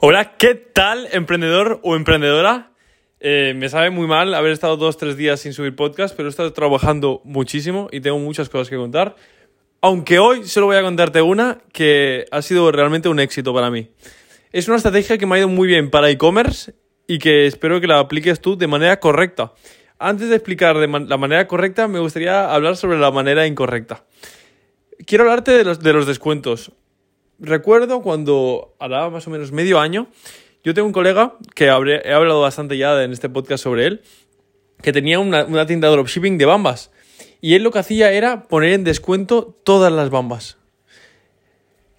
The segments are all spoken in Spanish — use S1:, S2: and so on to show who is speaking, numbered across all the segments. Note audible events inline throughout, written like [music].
S1: Hola, ¿qué tal, emprendedor o emprendedora? Eh, me sabe muy mal haber estado dos, tres días sin subir podcast, pero he estado trabajando muchísimo y tengo muchas cosas que contar. Aunque hoy solo voy a contarte una que ha sido realmente un éxito para mí. Es una estrategia que me ha ido muy bien para e-commerce y que espero que la apliques tú de manera correcta. Antes de explicar de la manera correcta, me gustaría hablar sobre la manera incorrecta. Quiero hablarte de los descuentos recuerdo cuando, hará más o menos medio año, yo tengo un colega que he hablado bastante ya en este podcast sobre él, que tenía una, una tienda de dropshipping de bambas. Y él lo que hacía era poner en descuento todas las bambas.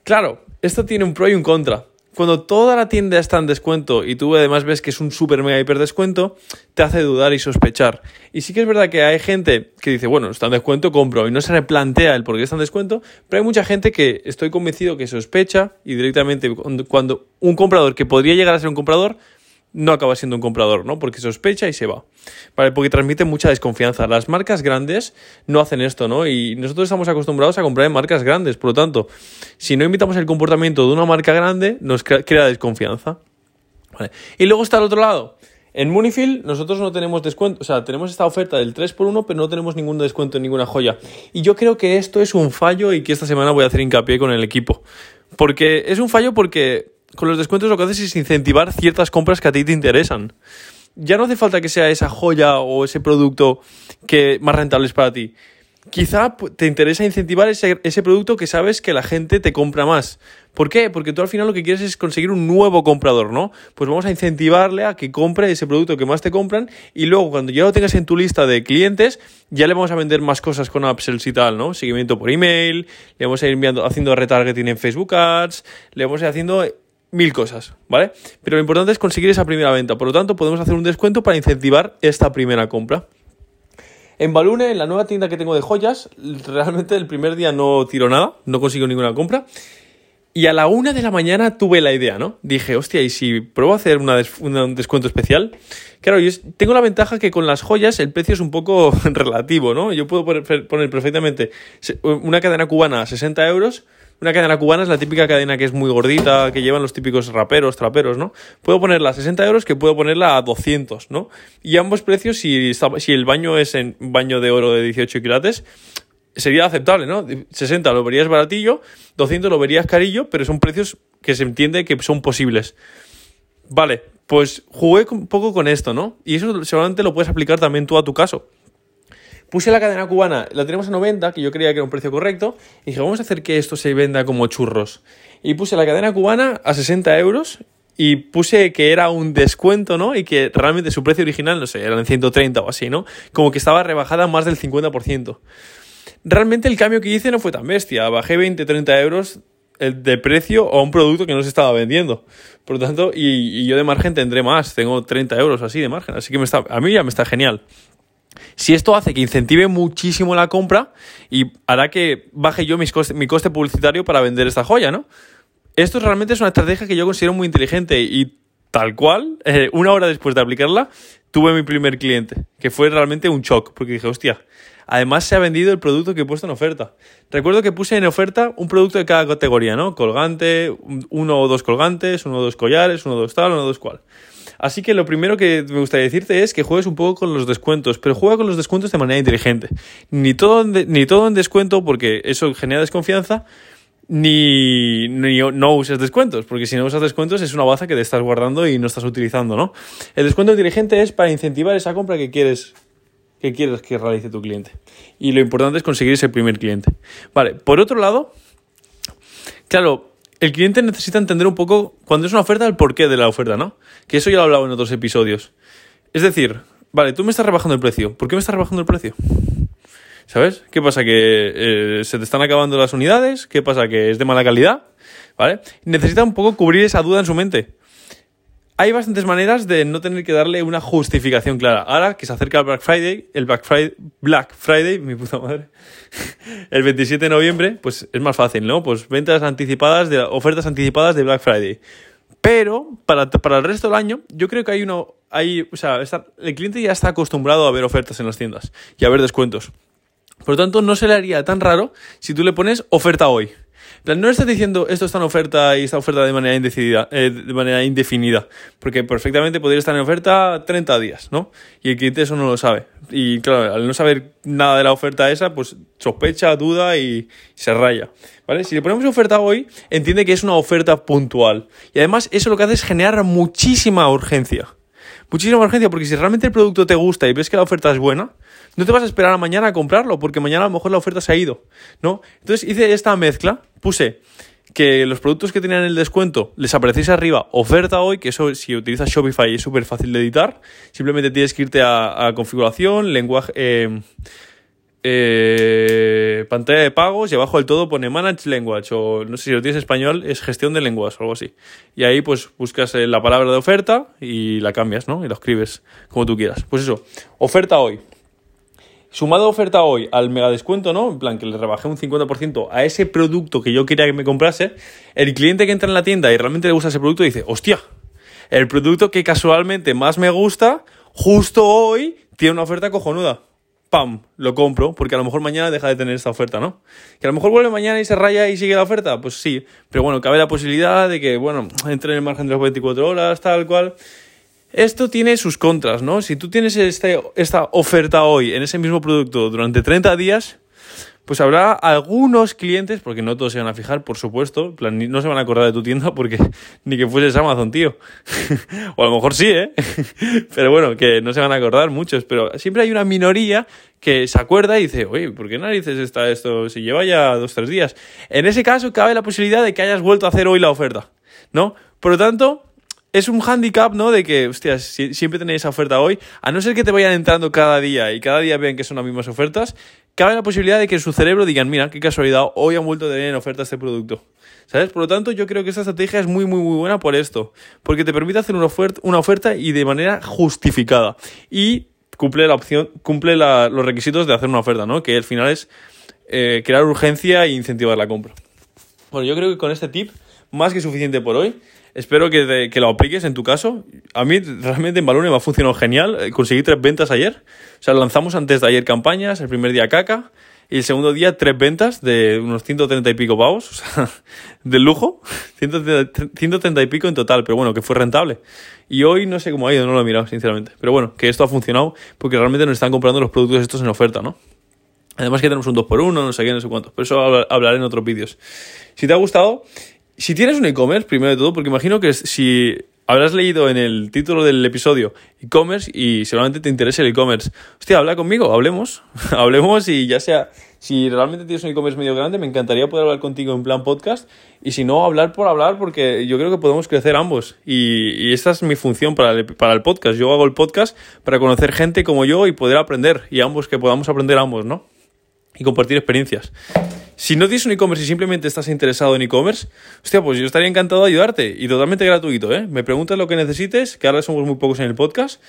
S1: Claro, esto tiene un pro y un contra cuando toda la tienda está en descuento y tú además ves que es un super mega hiper descuento, te hace dudar y sospechar. Y sí que es verdad que hay gente que dice, bueno, está en descuento, compro, y no se replantea el por qué está en descuento, pero hay mucha gente que estoy convencido que sospecha y directamente cuando un comprador que podría llegar a ser un comprador no acaba siendo un comprador, ¿no? Porque sospecha y se va. ¿Vale? Porque transmite mucha desconfianza. Las marcas grandes no hacen esto, ¿no? Y nosotros estamos acostumbrados a comprar en marcas grandes. Por lo tanto, si no imitamos el comportamiento de una marca grande, nos crea desconfianza. ¿Vale? Y luego está al otro lado. En Munifield nosotros no tenemos descuento, o sea, tenemos esta oferta del 3x1, pero no tenemos ningún descuento en ninguna joya. Y yo creo que esto es un fallo y que esta semana voy a hacer hincapié con el equipo. Porque es un fallo porque con los descuentos lo que haces es incentivar ciertas compras que a ti te interesan. Ya no hace falta que sea esa joya o ese producto que más rentable es para ti. Quizá te interesa incentivar ese, ese producto que sabes que la gente te compra más. ¿Por qué? Porque tú al final lo que quieres es conseguir un nuevo comprador, ¿no? Pues vamos a incentivarle a que compre ese producto que más te compran y luego cuando ya lo tengas en tu lista de clientes, ya le vamos a vender más cosas con upsells y tal, ¿no? Seguimiento por email, le vamos a ir enviando, haciendo retargeting en Facebook Ads, le vamos a ir haciendo mil cosas, ¿vale? Pero lo importante es conseguir esa primera venta. Por lo tanto, podemos hacer un descuento para incentivar esta primera compra. En Balune, en la nueva tienda que tengo de joyas, realmente el primer día no tiro nada, no consigo ninguna compra. Y a la una de la mañana tuve la idea, ¿no? Dije, hostia, ¿y si pruebo a hacer un descuento especial? Claro, yo tengo la ventaja que con las joyas el precio es un poco [laughs] relativo, ¿no? Yo puedo poner perfectamente una cadena cubana a 60 euros una cadena cubana es la típica cadena que es muy gordita, que llevan los típicos raperos, traperos, ¿no? Puedo ponerla a 60 euros que puedo ponerla a 200, ¿no? Y ambos precios, si, si el baño es en baño de oro de 18 quilates, sería aceptable, ¿no? 60 lo verías baratillo, 200 lo verías carillo, pero son precios que se entiende que son posibles. Vale, pues jugué un poco con esto, ¿no? Y eso seguramente lo puedes aplicar también tú a tu caso. Puse la cadena cubana, la tenemos a 90, que yo creía que era un precio correcto, y dije, vamos a hacer que esto se venda como churros. Y puse la cadena cubana a 60 euros y puse que era un descuento, ¿no? Y que realmente su precio original, no sé, eran 130 o así, ¿no? Como que estaba rebajada más del 50%. Realmente el cambio que hice no fue tan bestia, bajé 20, 30 euros de precio a un producto que no se estaba vendiendo. Por lo tanto, y, yo de margen tendré más, tengo 30 euros así de margen, así que a mí ya me está genial. Si esto hace que incentive muchísimo la compra y hará que baje yo mi coste publicitario para vender esta joya, ¿no? Esto realmente es una estrategia que yo considero muy inteligente y tal cual, eh, una hora después de aplicarla, tuve mi primer cliente, que fue realmente un shock, porque dije, hostia, además se ha vendido el producto que he puesto en oferta. Recuerdo que puse en oferta un producto de cada categoría, ¿no? Colgante, uno o dos colgantes, uno o dos collares, uno o dos tal, uno o dos cual. Así que lo primero que me gustaría decirte es que juegues un poco con los descuentos, pero juega con los descuentos de manera inteligente. Ni todo en, ni todo en descuento, porque eso genera desconfianza, ni, no uses descuentos, porque si no usas descuentos es una baza que te estás guardando y no estás utilizando, ¿no? El descuento inteligente es para incentivar esa compra que quieres que quieres que realice tu cliente. Y lo importante es conseguir ese primer cliente. Vale, por otro lado, claro, el cliente necesita entender un poco, cuando es una oferta, el porqué de la oferta, ¿no? Que eso ya lo he hablado en otros episodios. Es decir, vale, tú me estás rebajando el precio. ¿Por qué me estás rebajando el precio? ¿Sabes? ¿Qué pasa? ¿Que eh, se te están acabando las unidades? ¿Qué pasa? ¿Que es de mala calidad? ¿Vale? Necesita un poco cubrir esa duda en su mente hay bastantes maneras de no tener que darle una justificación clara. Ahora que se acerca el Black Friday, el Black Friday, Black Friday, mi puta madre, [laughs] el 27 de noviembre, pues es más fácil, ¿no? Pues ventas anticipadas, de, ofertas anticipadas de Black Friday. Pero para, para el resto del año, yo creo que hay uno, hay, o sea, el cliente ya está acostumbrado a ver ofertas en las tiendas y a ver descuentos. Por lo tanto, no se le haría tan raro si tú le pones oferta hoy. No estás diciendo esto está en oferta y esta oferta de manera indecidida, eh, de manera indefinida, porque perfectamente podría estar en oferta 30 días, ¿no? Y el cliente eso no lo sabe. Y claro, al no saber nada de la oferta esa, pues sospecha, duda y se raya. ¿Vale? Si le ponemos oferta hoy, entiende que es una oferta puntual. Y además, eso lo que hace es generar muchísima urgencia. Muchísima urgencia, porque si realmente el producto te gusta y ves que la oferta es buena, no te vas a esperar a mañana a comprarlo, porque mañana a lo mejor la oferta se ha ido, ¿no? Entonces hice esta mezcla, puse que los productos que tenían el descuento les apareciese arriba oferta hoy, que eso si utilizas Shopify es súper fácil de editar, simplemente tienes que irte a, configuración, lenguaje, eh, eh, pantalla de pagos y abajo del todo pone Manage Language o no sé si lo tienes en español, es gestión de lenguas o algo así. Y ahí pues buscas eh, la palabra de oferta y la cambias, ¿no? Y lo escribes como tú quieras. Pues eso, oferta hoy. Sumado oferta hoy al mega descuento, ¿no? En plan, que le rebajé un 50% a ese producto que yo quería que me comprase, el cliente que entra en la tienda y realmente le gusta ese producto dice, hostia, el producto que casualmente más me gusta, justo hoy tiene una oferta cojonuda. ¡Pam! Lo compro, porque a lo mejor mañana deja de tener esta oferta, ¿no? Que a lo mejor vuelve mañana y se raya y sigue la oferta, pues sí. Pero bueno, cabe la posibilidad de que, bueno, entre en el margen de las 24 horas, tal cual. Esto tiene sus contras, ¿no? Si tú tienes este, esta oferta hoy en ese mismo producto durante 30 días, pues habrá algunos clientes, porque no todos se van a fijar, por supuesto, no se van a acordar de tu tienda porque [laughs] ni que fueses Amazon, tío. [laughs] o a lo mejor sí, ¿eh? [laughs] pero bueno, que no se van a acordar muchos, pero siempre hay una minoría que se acuerda y dice, oye, ¿por qué narices está esto si lleva ya dos, tres días? En ese caso cabe la posibilidad de que hayas vuelto a hacer hoy la oferta, ¿no? Por lo tanto, es un handicap, ¿no? De que, hostias, siempre tenéis esa oferta hoy, a no ser que te vayan entrando cada día y cada día vean que son las mismas ofertas, cabe la posibilidad de que en su cerebro digan, mira, qué casualidad, hoy han vuelto a tener en oferta este producto. ¿Sabes? Por lo tanto, yo creo que esta estrategia es muy, muy, muy buena por esto, porque te permite hacer una oferta, una oferta y de manera justificada. Y cumple la opción, cumple los requisitos de hacer una oferta, ¿no? Que al final es eh, crear urgencia e incentivar la compra. Bueno, yo creo que con este tip, más que suficiente por hoy. Espero que, que, lo apliques en tu caso. A mí realmente en Balloon me ha funcionado genial. Eh, conseguí tres ventas ayer. O sea, lanzamos antes de ayer campañas, el primer día caca. Y el segundo día tres ventas de unos 130 y pico pavos. [laughs] O sea, de lujo. [laughs] 130 y pico en total, pero bueno, que fue rentable. Y hoy no sé cómo ha ido, no lo he mirado, sinceramente. Pero bueno, que esto ha funcionado porque realmente nos están comprando los productos estos en oferta, ¿no? Además que tenemos un 2x1, no sé qué, no sé cuántos. Pero eso hablaré en otros vídeos. Si te ha gustado, si tienes un e-commerce, primero de todo, porque imagino que si habrás leído en el título del episodio e-commerce y seguramente te interesa el e-commerce. Hostia, habla conmigo, hablemos. [laughs] hablemos y ya sea, si realmente tienes un e-commerce medio grande, me encantaría poder hablar contigo en plan podcast. Y si no, hablar por hablar, porque yo creo que podemos crecer ambos. Y, esta es mi función para el podcast. Yo hago el podcast para conocer gente como yo y poder aprender. Y ambos, que podamos aprender ambos, ¿no? Y compartir experiencias. Si no tienes un e-commerce y simplemente estás interesado en e-commerce, hostia, pues yo estaría encantado de ayudarte y totalmente gratuito, ¿eh? Me preguntas lo que necesites, que ahora somos muy pocos en el podcast.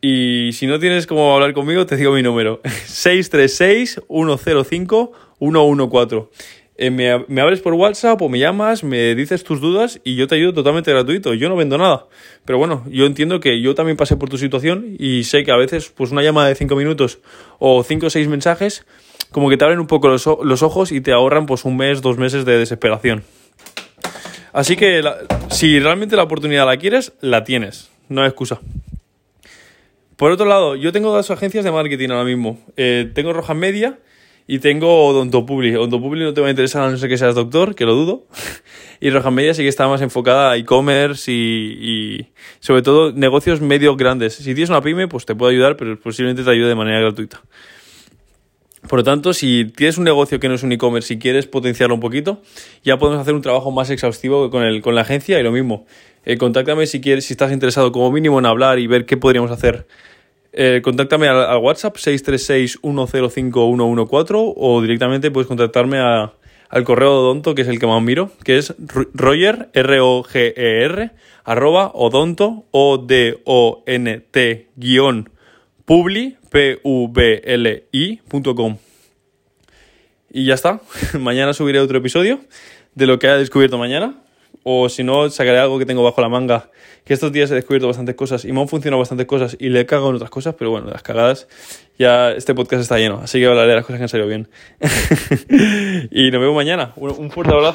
S1: Y si no tienes cómo hablar conmigo, te digo mi número: [laughs] 636-105-114. Eh, me, me, abres por WhatsApp o me llamas, me dices tus dudas y yo te ayudo totalmente gratuito. Yo no vendo nada. Pero bueno, yo entiendo que yo también pasé por tu situación y sé que a veces pues una llamada de 5 minutos o 5 o 6 mensajes como que te abren un poco los, los ojos y te ahorran pues un mes, dos meses de desesperación. Así que si realmente la oportunidad la quieres, la tienes, no hay excusa. Por otro lado, yo tengo dos agencias de marketing ahora mismo. Eh, tengo Roja Media y tengo Odontopubli. Odontopubli no te va a interesar a no ser que seas doctor, que lo dudo. [laughs] y Roja Media sí que está más enfocada a e-commerce y, y, sobre todo negocios medios grandes. Si tienes una pyme, pues te puedo ayudar, pero posiblemente te ayude de manera gratuita. Por lo tanto, si tienes un negocio que no es un e-commerce y quieres potenciarlo un poquito, ya podemos hacer un trabajo más exhaustivo con, el, con la agencia y lo mismo. Eh, contáctame si quieres, si estás interesado como mínimo en hablar y ver qué podríamos hacer. Eh, contáctame al, WhatsApp 636-105-114 o directamente puedes contactarme al correo odonto, que es el que más miro, que es roger, R-O-G-E-R, e arroba odonto, O-D-O-N-T, guion, publi, publi.com. Y ya está. [laughs] mañana subiré otro episodio de lo que haya descubierto mañana. o si no, sacaré algo que tengo bajo la manga. Que estos días he descubierto bastantes cosas y me han funcionado bastantes cosas y le he cagado en otras cosas, pero bueno, las cagadas, ya este podcast está lleno, así que hablaré de las cosas que han salido bien. [laughs] y nos vemos mañana. Un fuerte abrazo.